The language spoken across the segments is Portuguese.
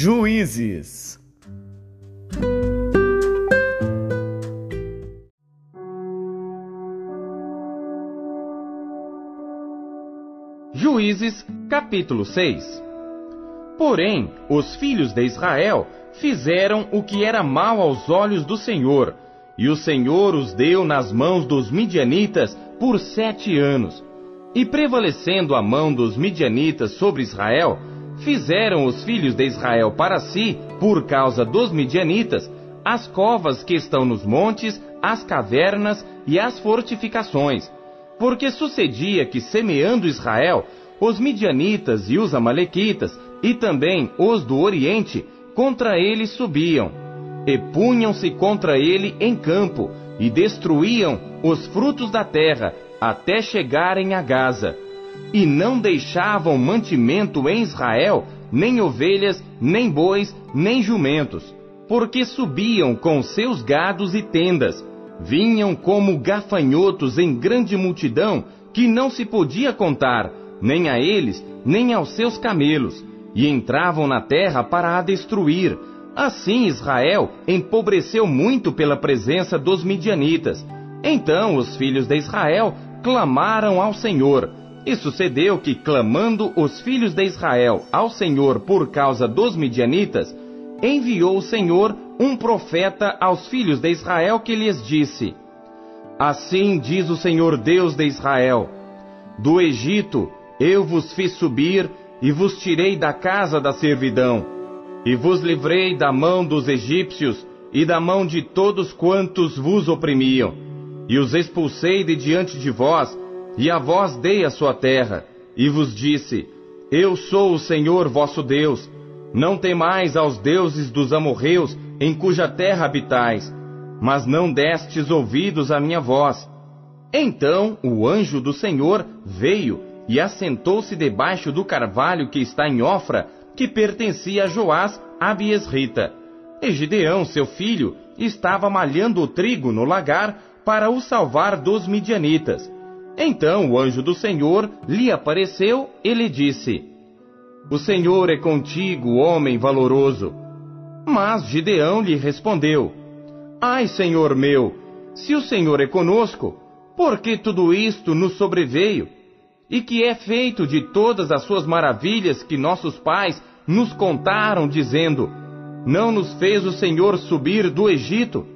Juízes. Juízes, capítulo 6 Porém, os filhos de Israel fizeram o que era mal aos olhos do Senhor, e o Senhor os deu nas mãos dos midianitas por sete anos. E prevalecendo a mão dos midianitas sobre Israel, fizeram os filhos de Israel para si, por causa dos midianitas, as covas que estão nos montes, as cavernas e as fortificações. Porque sucedia que, semeando Israel, os midianitas e os amalequitas, e também os do Oriente, contra ele subiam, e punham-se contra ele em campo, e destruíam os frutos da terra, até chegarem a Gaza. E não deixavam mantimento em Israel, nem ovelhas, nem bois, nem jumentos, porque subiam com seus gados e tendas, vinham como gafanhotos em grande multidão, que não se podia contar, nem a eles, nem aos seus camelos, e entravam na terra para a destruir. Assim Israel empobreceu muito pela presença dos midianitas. Então os filhos de Israel clamaram ao Senhor. E sucedeu que, clamando os filhos de Israel ao Senhor por causa dos midianitas, enviou o Senhor um profeta aos filhos de Israel que lhes disse: Assim diz o Senhor Deus de Israel: Do Egito eu vos fiz subir e vos tirei da casa da servidão, e vos livrei da mão dos egípcios e da mão de todos quantos vos oprimiam, e os expulsei de diante de vós, e a vós dei a sua terra, e vos disse: Eu sou o Senhor vosso Deus. Não temais aos deuses dos amorreus, em cuja terra habitais, mas não destes ouvidos à minha voz. Então o anjo do Senhor veio e assentou-se debaixo do carvalho que está em Ofra, que pertencia a Joás Abiesrita. E Gideão, seu filho, estava malhando o trigo no lagar para o salvar dos midianitas. Então o anjo do Senhor lhe apareceu e lhe disse: O Senhor é contigo, homem valoroso. Mas Gideão lhe respondeu: Ai, Senhor meu, se o Senhor é conosco, por que tudo isto nos sobreveio? e que é feito de todas as suas maravilhas que nossos pais nos contaram, dizendo: Não nos fez o Senhor subir do Egito,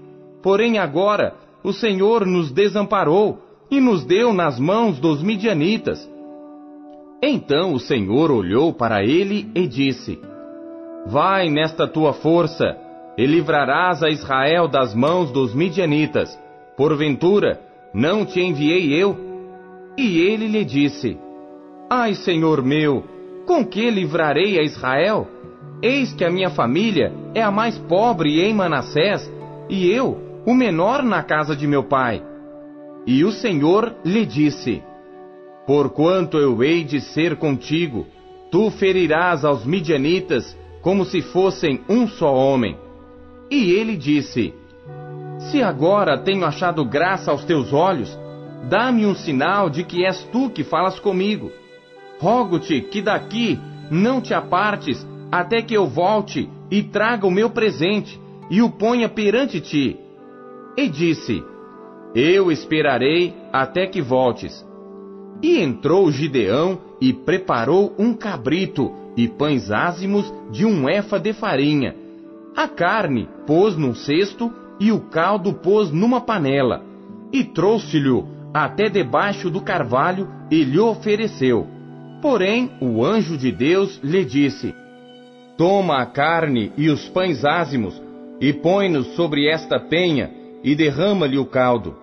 porém agora o Senhor nos desamparou e nos deu nas mãos dos midianitas. Então o Senhor olhou para ele e disse: Vai nesta tua força, e livrarás a Israel das mãos dos midianitas. Porventura, não te enviei eu? E ele lhe disse: Ai, Senhor meu, com que livrarei a Israel? Eis que a minha família é a mais pobre em Manassés, e eu, o menor na casa de meu pai. E o Senhor lhe disse: Porquanto eu hei de ser contigo, tu ferirás aos midianitas como se fossem um só homem. E ele disse: Se agora tenho achado graça aos teus olhos, Dá-me um sinal de que és tu que falas comigo. Rogo-te que daqui não te apartes até que eu volte e traga o meu presente e o ponha perante ti. E disse: Eu esperarei até que voltes. E entrou Gideão e preparou um cabrito e pães ázimos de um efa de farinha. A carne pôs num cesto e o caldo pôs numa panela. E trouxe-lhe até debaixo do carvalho e lhe ofereceu. Porém, o anjo de Deus lhe disse: Toma a carne e os pães ázimos, e põe-nos sobre esta penha, e derrama-lhe o caldo.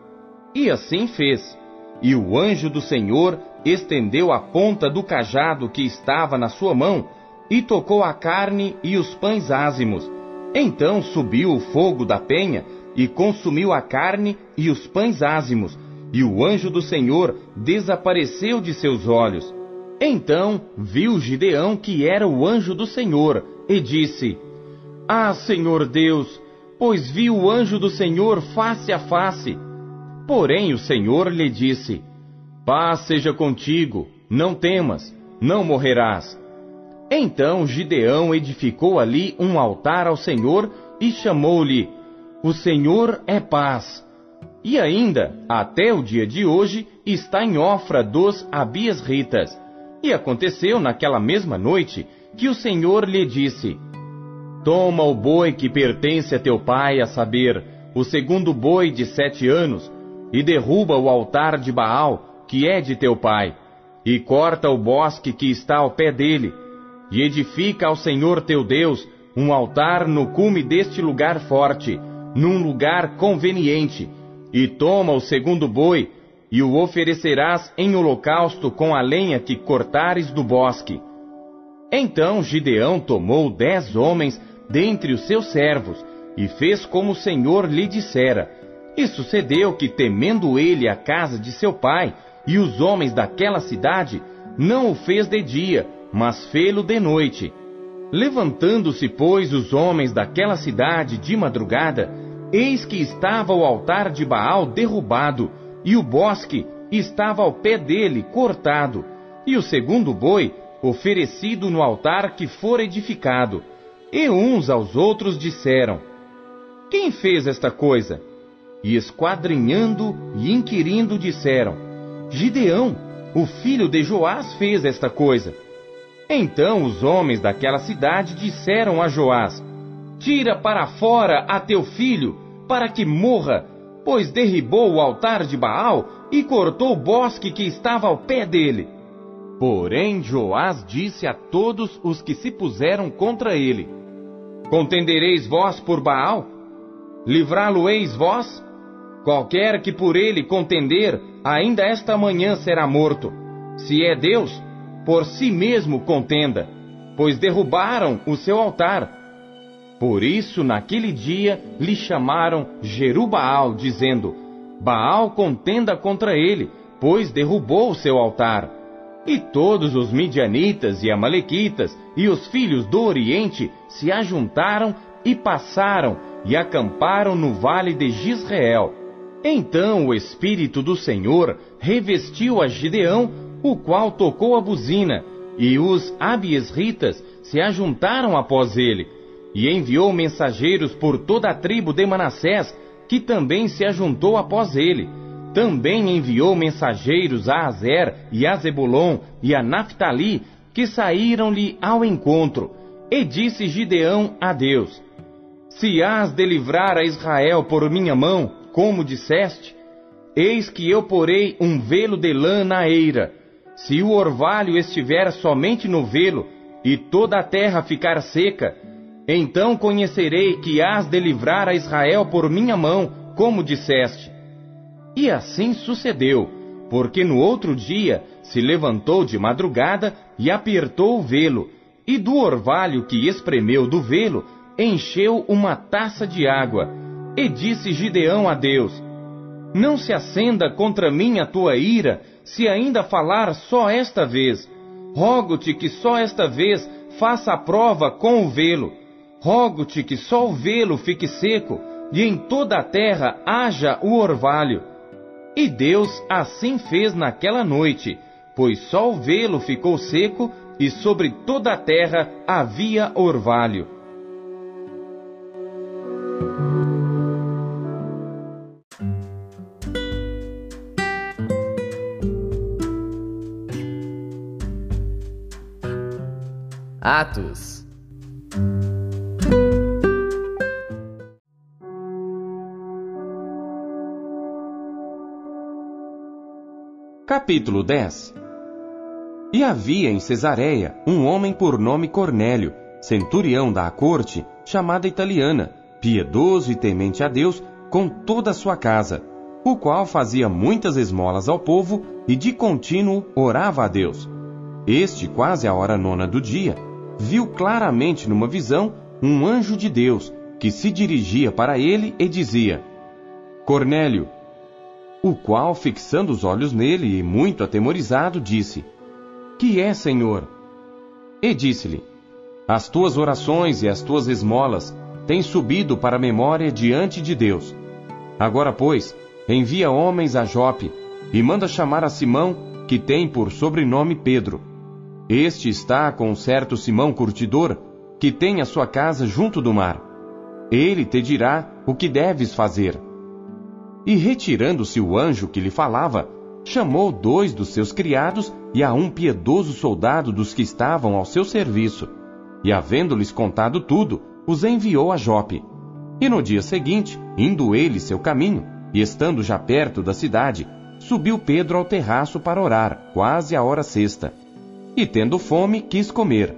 E assim fez. E o anjo do Senhor estendeu a ponta do cajado que estava na sua mão, e tocou a carne e os pães ázimos. Então subiu o fogo da penha, e consumiu a carne e os pães ázimos, e o anjo do Senhor desapareceu de seus olhos. Então viu Gideão que era o anjo do Senhor, e disse: Ah, Senhor Deus, pois vi o anjo do Senhor face a face. Porém o Senhor lhe disse: Paz seja contigo, não temas, não morrerás. Então Gideão edificou ali um altar ao Senhor e chamou-lhe: O Senhor é paz. E ainda, até o dia de hoje, está em Ofra dos Abiesritas. E aconteceu naquela mesma noite que o Senhor lhe disse: Toma o boi que pertence a teu pai, a saber, o segundo boi de sete anos, e derruba o altar de Baal, que é de teu pai, e corta o bosque que está ao pé dele, e edifica ao Senhor teu Deus um altar no cume deste lugar forte, num lugar conveniente, e toma o segundo boi, e o oferecerás em holocausto com a lenha que cortares do bosque. Então Gideão tomou dez homens dentre os seus servos, e fez como o Senhor lhe dissera. E sucedeu que, temendo ele a casa de seu pai e os homens daquela cidade, não o fez de dia, mas fê-lo de noite. Levantando-se, pois, os homens daquela cidade de madrugada, eis que estava o altar de Baal derrubado, e o bosque estava ao pé dele cortado, e o segundo boi oferecido no altar que fora edificado. E uns aos outros disseram: Quem fez esta coisa? E esquadrinhando e inquirindo disseram: Gideão, o filho de Joás, fez esta coisa. Então os homens daquela cidade disseram a Joás: Tira para fora a teu filho, para que morra, pois derribou o altar de Baal e cortou o bosque que estava ao pé dele. Porém Joás disse a todos os que se puseram contra ele: Contendereis vós por Baal? Livrá-lo-eis vós? Qualquer que por ele contender, ainda esta manhã será morto. Se é Deus, por si mesmo contenda, pois derrubaram o seu altar. Por isso, naquele dia, lhe chamaram Jerubaal, dizendo: Baal contenda contra ele, pois derrubou o seu altar. E todos os midianitas e amalequitas e os filhos do Oriente se ajuntaram e passaram e acamparam no vale de Gisrael. Então o Espírito do Senhor revestiu a Gideão, o qual tocou a buzina, e os abiesritas se ajuntaram após ele, e enviou mensageiros por toda a tribo de Manassés, que também se ajuntou após ele. Também enviou mensageiros a Azer e a Zebulon e a Naphtali, que saíram-lhe ao encontro. E disse Gideão a Deus: Se hás de livrar a Israel por minha mão, como disseste, eis que eu porei um velo de lã na eira. Se o orvalho estiver somente no velo, e toda a terra ficar seca, então conhecerei que hás de livrar a Israel por minha mão, como disseste. E assim sucedeu, porque no outro dia se levantou de madrugada e apertou o velo, e do orvalho que espremeu do velo, encheu uma taça de água. E disse Gideão a Deus: Não se acenda contra mim a tua ira, se ainda falar só esta vez. Rogo-te que só esta vez faça a prova com o velo. Rogo-te que só o velo fique seco, e em toda a terra haja o orvalho. E Deus assim fez naquela noite, pois só o velo ficou seco e sobre toda a terra havia orvalho. Atos Capítulo 10 E havia em Cesareia um homem por nome Cornélio, centurião da corte, chamada italiana, piedoso e temente a Deus com toda a sua casa, o qual fazia muitas esmolas ao povo e de contínuo orava a Deus. Este, quase à hora nona do dia, viu claramente numa visão um anjo de Deus que se dirigia para ele e dizia: Cornélio, o qual, fixando os olhos nele e muito atemorizado, disse: Que é, Senhor? E disse-lhe: As tuas orações e as tuas esmolas têm subido para a memória diante de Deus. Agora, pois, envia homens a Jope e manda chamar a Simão, que tem por sobrenome Pedro. Este está com um certo Simão curtidor, que tem a sua casa junto do mar. Ele te dirá o que deves fazer. E retirando-se o anjo que lhe falava, chamou dois dos seus criados e a um piedoso soldado dos que estavam ao seu serviço. E havendo-lhes contado tudo, os enviou a Jope. E no dia seguinte, indo ele seu caminho, e estando já perto da cidade, subiu Pedro ao terraço para orar, quase a hora sexta. E tendo fome, quis comer.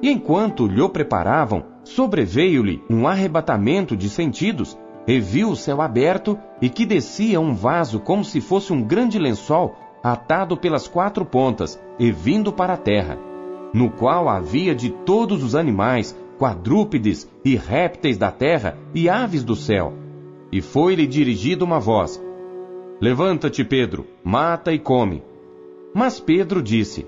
E enquanto lhe preparavam, sobreveio-lhe um arrebatamento de sentidos, e viu o céu aberto e que descia um vaso como se fosse um grande lençol atado pelas quatro pontas e vindo para a terra, no qual havia de todos os animais, quadrúpedes e répteis da terra e aves do céu. E foi-lhe dirigida uma voz: Levanta-te, Pedro, mata e come. Mas Pedro disse: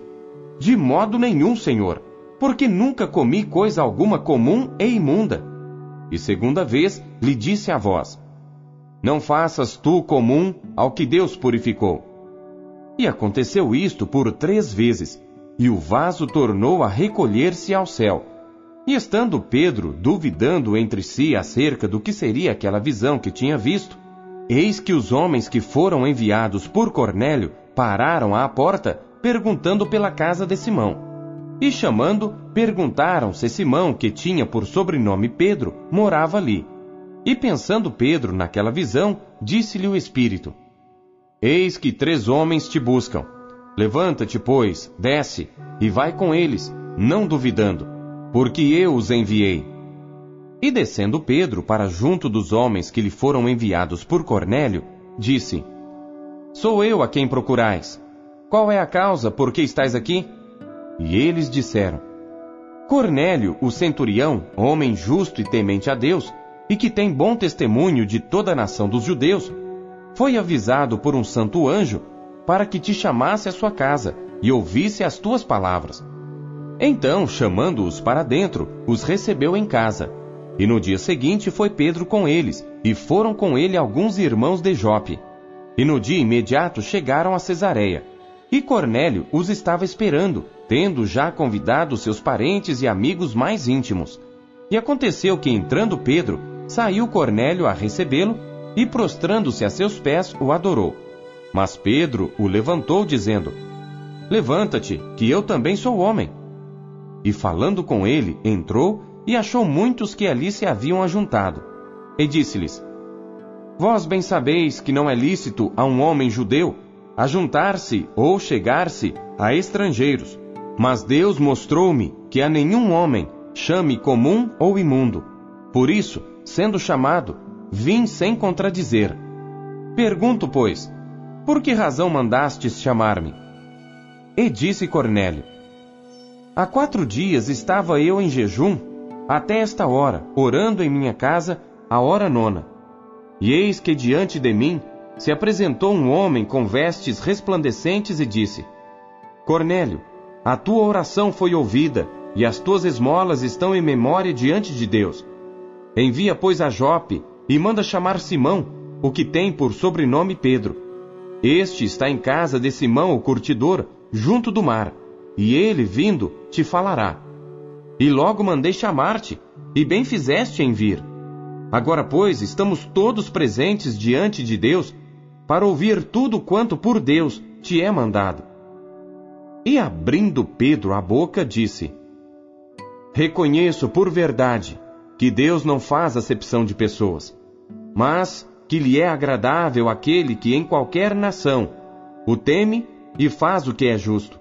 De modo nenhum, Senhor, porque nunca comi coisa alguma comum e imunda. E segunda vez lhe disse a voz: Não faças tu comum ao que Deus purificou. E aconteceu isto por três vezes, e o vaso tornou a recolher-se ao céu. E estando Pedro duvidando entre si acerca do que seria aquela visão que tinha visto, eis que os homens que foram enviados por Cornélio pararam à porta, perguntando pela casa de Simão. E chamando, perguntaram se Simão, que tinha por sobrenome Pedro, morava ali. E pensando Pedro naquela visão, disse-lhe o Espírito: Eis que três homens te buscam. Levanta-te, pois, desce, e vai com eles, não duvidando, porque eu os enviei. E descendo Pedro para junto dos homens que lhe foram enviados por Cornélio, disse: Sou eu a quem procurais. Qual é a causa por que estais aqui? E eles disseram: Cornélio, o centurião, homem justo e temente a Deus, e que tem bom testemunho de toda a nação dos judeus, foi avisado por um santo anjo para que te chamasse à sua casa e ouvisse as tuas palavras. Então, chamando-os para dentro, os recebeu em casa. E no dia seguinte foi Pedro com eles, e foram com ele alguns irmãos de Jope. E no dia imediato chegaram a Cesareia. E Cornélio os estava esperando, tendo já convidado seus parentes e amigos mais íntimos. E aconteceu que, entrando Pedro, saiu Cornélio a recebê-lo e, prostrando-se a seus pés, o adorou. Mas Pedro o levantou, dizendo: Levanta-te, que eu também sou homem. E falando com ele, entrou e achou muitos que ali se haviam ajuntado. E disse-lhes: Vós bem sabeis que não é lícito a um homem judeu ajuntar-se ou chegar-se a estrangeiros mas Deus mostrou-me que a nenhum homem chame comum ou imundo. Por isso, sendo chamado, vim sem contradizer. Pergunto, pois, por que razão mandastes chamar-me? E disse Cornélio: Há quatro dias estava eu em jejum, até esta hora, orando em minha casa, a hora nona. E eis que diante de mim se apresentou um homem com vestes resplandecentes e disse: Cornélio, a tua oração foi ouvida, e as tuas esmolas estão em memória diante de Deus. Envia, pois, a Jope, e manda chamar Simão, o que tem por sobrenome Pedro. Este está em casa de Simão, o curtidor, junto do mar, e ele, vindo, te falará. E logo mandei chamar-te, e bem fizeste em vir. Agora, pois, estamos todos presentes diante de Deus, para ouvir tudo quanto por Deus te é mandado. E abrindo Pedro a boca, disse: Reconheço por verdade que Deus não faz acepção de pessoas, mas que lhe é agradável aquele que em qualquer nação o teme e faz o que é justo.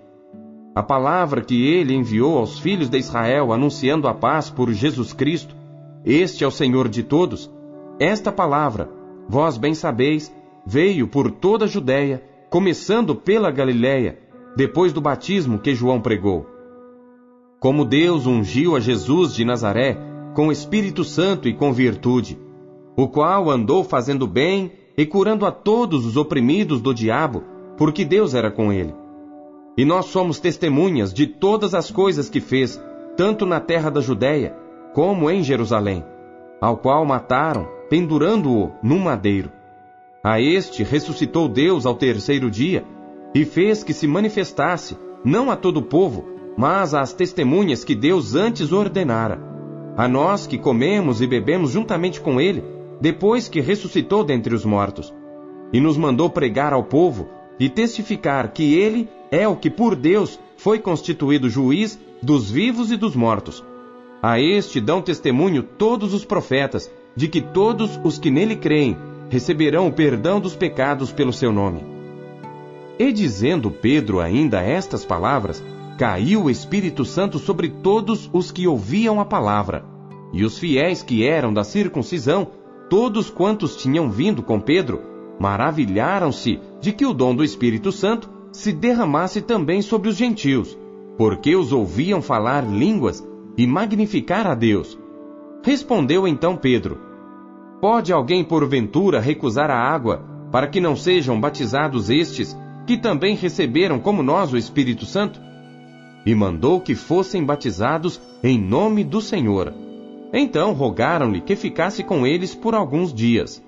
A palavra que ele enviou aos filhos de Israel anunciando a paz por Jesus Cristo, este é o Senhor de todos, esta palavra, vós bem sabeis, veio por toda a Judéia, começando pela Galiléia, depois do batismo que João pregou. Como Deus ungiu a Jesus de Nazaré com Espírito Santo e com virtude, o qual andou fazendo bem e curando a todos os oprimidos do diabo, porque Deus era com ele. E nós somos testemunhas de todas as coisas que fez, tanto na terra da Judéia como em Jerusalém, ao qual mataram, pendurando-o num madeiro. A este ressuscitou Deus ao terceiro dia e fez que se manifestasse, não a todo o povo, mas às testemunhas que Deus antes ordenara, a nós que comemos e bebemos juntamente com ele, depois que ressuscitou dentre os mortos, e nos mandou pregar ao povo e testificar que ele é o que por Deus foi constituído juiz dos vivos e dos mortos. A este dão testemunho todos os profetas, de que todos os que nele creem receberão o perdão dos pecados pelo seu nome. E dizendo Pedro ainda estas palavras, caiu o Espírito Santo sobre todos os que ouviam a palavra. E os fiéis que eram da circuncisão, todos quantos tinham vindo com Pedro, maravilharam-se de que o dom do Espírito Santo se derramasse também sobre os gentios, porque os ouviam falar línguas e magnificar a Deus. Respondeu então Pedro: Pode alguém porventura recusar a água, para que não sejam batizados estes, que também receberam como nós o Espírito Santo? E mandou que fossem batizados em nome do Senhor. Então rogaram-lhe que ficasse com eles por alguns dias.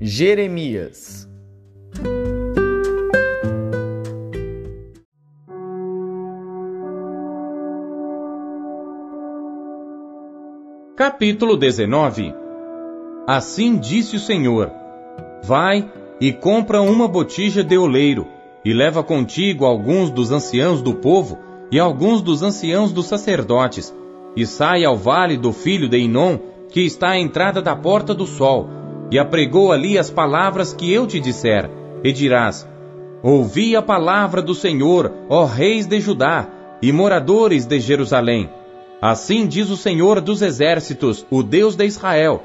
Jeremias Capítulo 19 Assim disse o Senhor: Vai e compra uma botija de oleiro, e leva contigo alguns dos anciãos do povo e alguns dos anciãos dos sacerdotes, e sai ao vale do filho de Inom, que está à entrada da porta do sol, e apregou ali as palavras que eu te disser, e dirás: Ouvi a palavra do Senhor, ó reis de Judá e moradores de Jerusalém. Assim diz o Senhor dos exércitos, o Deus de Israel: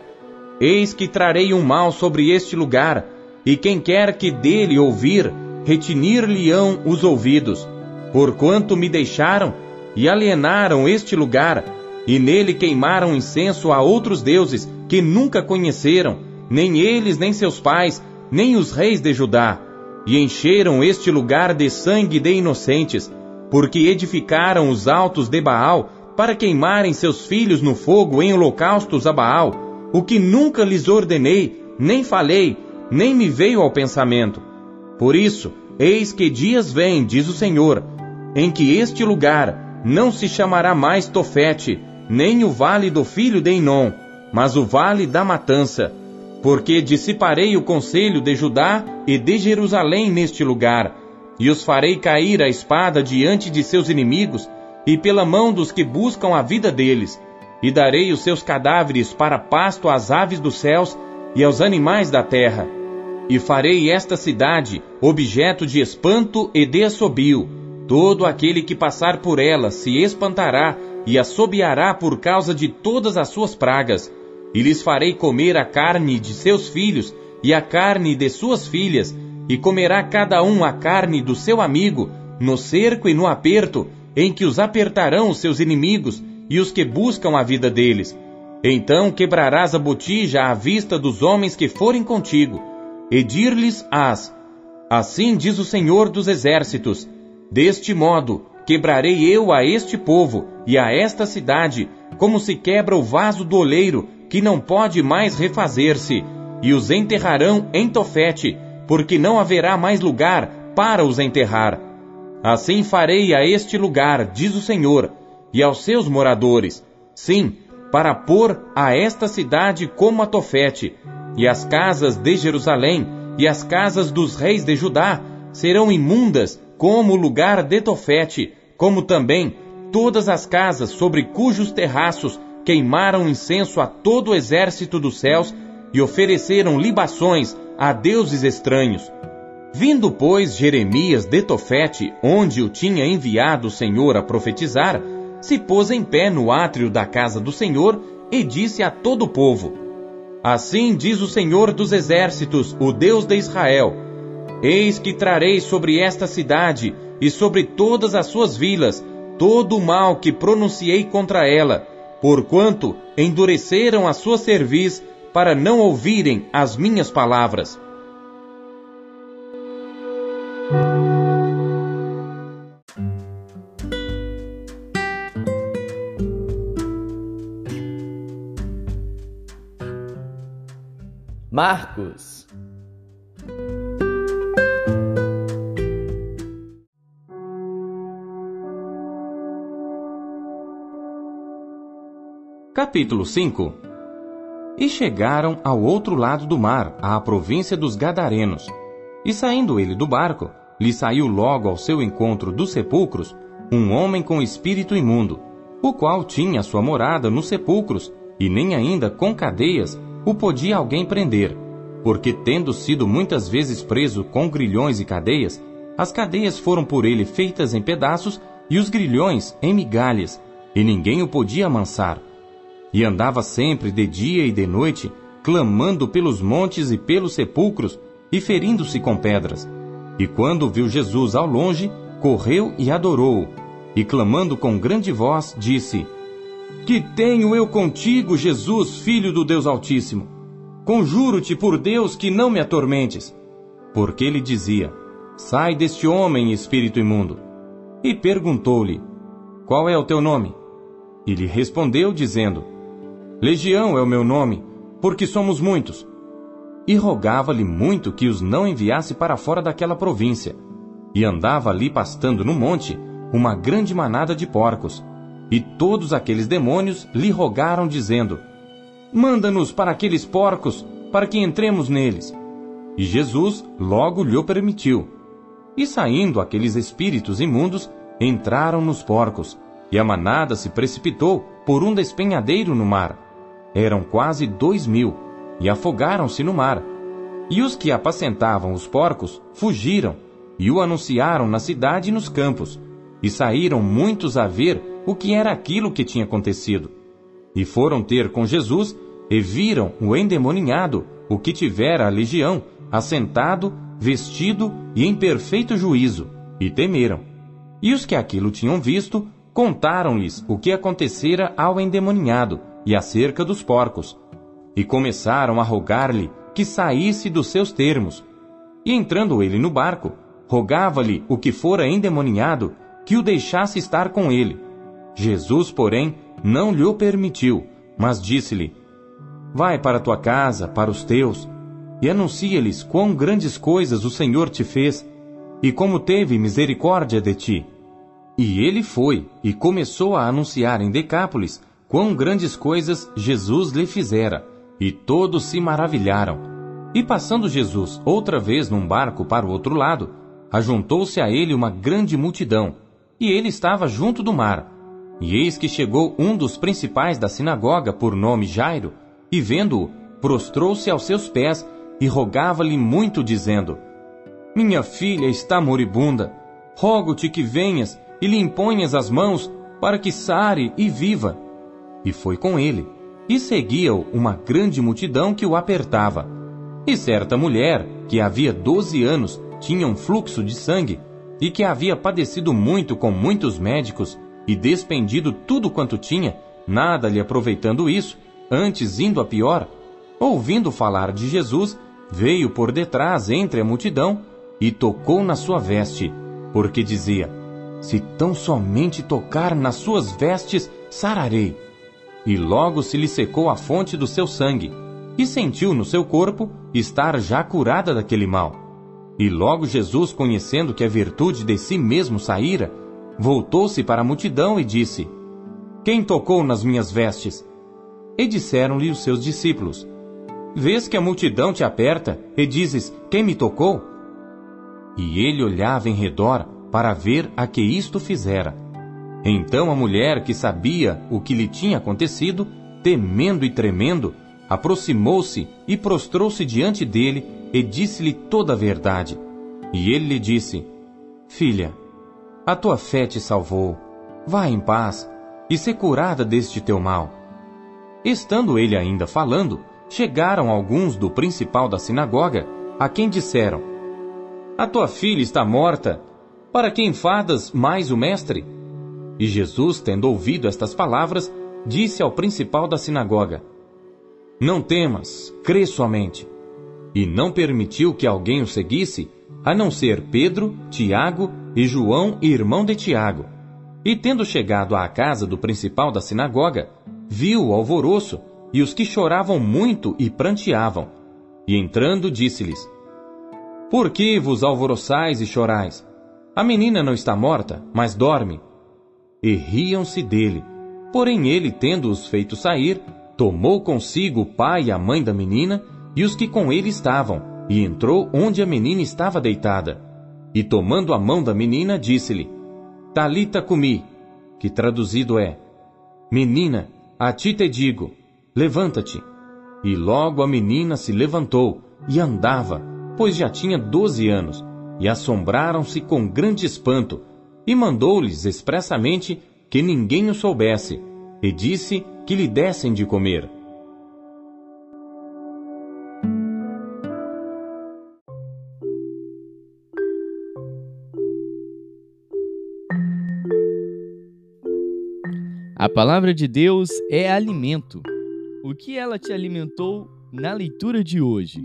Eis que trarei um mal sobre este lugar, e quem quer que dele ouvir, retinir-lhe-ão os ouvidos, porquanto me deixaram e alienaram este lugar, e nele queimaram incenso a outros deuses que nunca conheceram, nem eles, nem seus pais, nem os reis de Judá, e encheram este lugar de sangue de inocentes, porque edificaram os altos de Baal para queimarem seus filhos no fogo em holocaustos a Baal, o que nunca lhes ordenei, nem falei, nem me veio ao pensamento. Por isso, eis que dias vêm, diz o Senhor, em que este lugar não se chamará mais Tofete, nem o vale do filho de Inom, mas o vale da matança, porque dissiparei o conselho de Judá e de Jerusalém neste lugar, e os farei cair a espada diante de seus inimigos e pela mão dos que buscam a vida deles, e darei os seus cadáveres para pasto às aves dos céus e aos animais da terra. E farei esta cidade objeto de espanto e de assobio. Todo aquele que passar por ela se espantará e assobiará por causa de todas as suas pragas e lhes farei comer a carne de seus filhos e a carne de suas filhas, e comerá cada um a carne do seu amigo, no cerco e no aperto, em que os apertarão os seus inimigos e os que buscam a vida deles. Então quebrarás a botija à vista dos homens que forem contigo, e dir-lhes-ás: Assim diz o Senhor dos Exércitos: Deste modo quebrarei eu a este povo e a esta cidade, como se quebra o vaso do oleiro que não pode mais refazer-se, e os enterrarão em Tofete, porque não haverá mais lugar para os enterrar. Assim farei a este lugar, diz o Senhor, e aos seus moradores, sim, para pôr a esta cidade como a Tofete, e as casas de Jerusalém e as casas dos reis de Judá serão imundas como o lugar de Tofete, como também todas as casas sobre cujos terraços queimaram incenso a todo o exército dos céus e ofereceram libações a deuses estranhos. Vindo, pois, Jeremias de Tofete, onde o tinha enviado o Senhor a profetizar, se pôs em pé no átrio da casa do Senhor e disse a todo o povo: Assim diz o Senhor dos exércitos, o Deus de Israel: Eis que trarei sobre esta cidade e sobre todas as suas vilas todo o mal que pronunciei contra ela, porquanto endureceram a sua cerviz para não ouvirem as minhas palavras. Marcos. Capítulo 5 E chegaram ao outro lado do mar, à província dos Gadarenos. E saindo ele do barco, lhe saiu logo ao seu encontro dos sepulcros um homem com espírito imundo, o qual tinha sua morada nos sepulcros, e nem ainda com cadeias o podia alguém prender, porque tendo sido muitas vezes preso com grilhões e cadeias, as cadeias foram por ele feitas em pedaços e os grilhões em migalhas, e ninguém o podia amansar e andava sempre de dia e de noite, clamando pelos montes e pelos sepulcros, e ferindo-se com pedras. E quando viu Jesus ao longe, correu e adorou-o, e clamando com grande voz, disse: Que tenho eu contigo, Jesus, filho do Deus Altíssimo? Conjuro-te por Deus que não me atormentes. Porque ele dizia: Sai deste homem, espírito imundo. E perguntou-lhe: Qual é o teu nome? E lhe respondeu, dizendo: Legião é o meu nome, porque somos muitos. E rogava-lhe muito que os não enviasse para fora daquela província. E andava ali pastando no monte uma grande manada de porcos. E todos aqueles demônios lhe rogaram, dizendo: Manda-nos para aqueles porcos, para que entremos neles. E Jesus logo lhe permitiu. E saindo aqueles espíritos imundos, entraram nos porcos, e a manada se precipitou por um despenhadeiro no mar eram quase dois mil, e afogaram-se no mar. E os que apacentavam os porcos fugiram, e o anunciaram na cidade e nos campos, e saíram muitos a ver o que era aquilo que tinha acontecido. E foram ter com Jesus, e viram o endemoninhado, o que tivera a legião, assentado, vestido e em perfeito juízo, e temeram. E os que aquilo tinham visto, contaram-lhes o que acontecera ao endemoninhado, e acerca dos porcos, e começaram a rogar-lhe que saísse dos seus termos. E entrando ele no barco, rogava-lhe o que fora endemoninhado que o deixasse estar com ele. Jesus, porém, não lhe o permitiu, mas disse-lhe: Vai para tua casa, para os teus, e anuncia-lhes quão grandes coisas o Senhor te fez, e como teve misericórdia de ti. E ele foi e começou a anunciar em Decápolis quão grandes coisas Jesus lhe fizera, e todos se maravilharam. E passando Jesus outra vez num barco para o outro lado, ajuntou-se a ele uma grande multidão, e ele estava junto do mar. E eis que chegou um dos principais da sinagoga, por nome Jairo, e vendo-o, prostrou-se aos seus pés e rogava-lhe muito, dizendo: Minha filha está moribunda, rogo-te que venhas e lhe imponhas as mãos para que sare e viva e foi com ele. E seguia-o uma grande multidão que o apertava. E certa mulher, que havia doze anos tinha um fluxo de sangue, e que havia padecido muito com muitos médicos, e despendido tudo quanto tinha, nada lhe aproveitando isso, antes indo a pior, ouvindo falar de Jesus, veio por detrás entre a multidão e tocou na sua veste, porque dizia: Se tão somente tocar nas suas vestes, sararei. E logo se lhe secou a fonte do seu sangue, e sentiu no seu corpo estar já curada daquele mal. E logo Jesus, conhecendo que a virtude de si mesmo saíra, voltou-se para a multidão e disse: Quem tocou nas minhas vestes? E disseram-lhe os seus discípulos: Vês que a multidão te aperta e dizes: Quem me tocou? E ele olhava em redor para ver a que isto fizera. Então a mulher, que sabia o que lhe tinha acontecido, temendo e tremendo, aproximou-se e prostrou-se diante dele e disse-lhe toda a verdade. E ele lhe disse: Filha, a tua fé te salvou. Vá em paz e se curada deste teu mal. Estando ele ainda falando, chegaram alguns do principal da sinagoga, a quem disseram: A tua filha está morta. Para quem fadas mais o mestre? E Jesus, tendo ouvido estas palavras, disse ao principal da sinagoga: Não temas, crê somente. E não permitiu que alguém o seguisse, a não ser Pedro, Tiago e João, irmão de Tiago. E tendo chegado à casa do principal da sinagoga, viu o alvoroço e os que choravam muito e pranteavam. E entrando, disse-lhes: Por que vos alvoroçais e chorais? A menina não está morta, mas dorme. E riam-se dele. Porém, ele, tendo-os feito sair, tomou consigo o pai e a mãe da menina e os que com ele estavam, e entrou onde a menina estava deitada. E tomando a mão da menina, disse-lhe: Talita cumi, que traduzido é: Menina, a ti te digo, levanta-te. E logo a menina se levantou e andava, pois já tinha doze anos, e assombraram-se com grande espanto, e mandou-lhes expressamente que ninguém o soubesse, e disse que lhe dessem de comer. A palavra de Deus é alimento. O que ela te alimentou na leitura de hoje?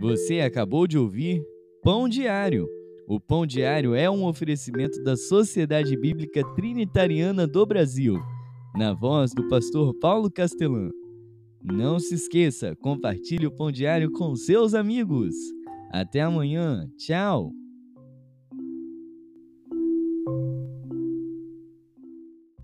Você acabou de ouvir Pão Diário. O Pão Diário é um oferecimento da Sociedade Bíblica Trinitariana do Brasil, na voz do pastor Paulo Castelã. Não se esqueça, compartilhe o Pão Diário com seus amigos. Até amanhã. Tchau.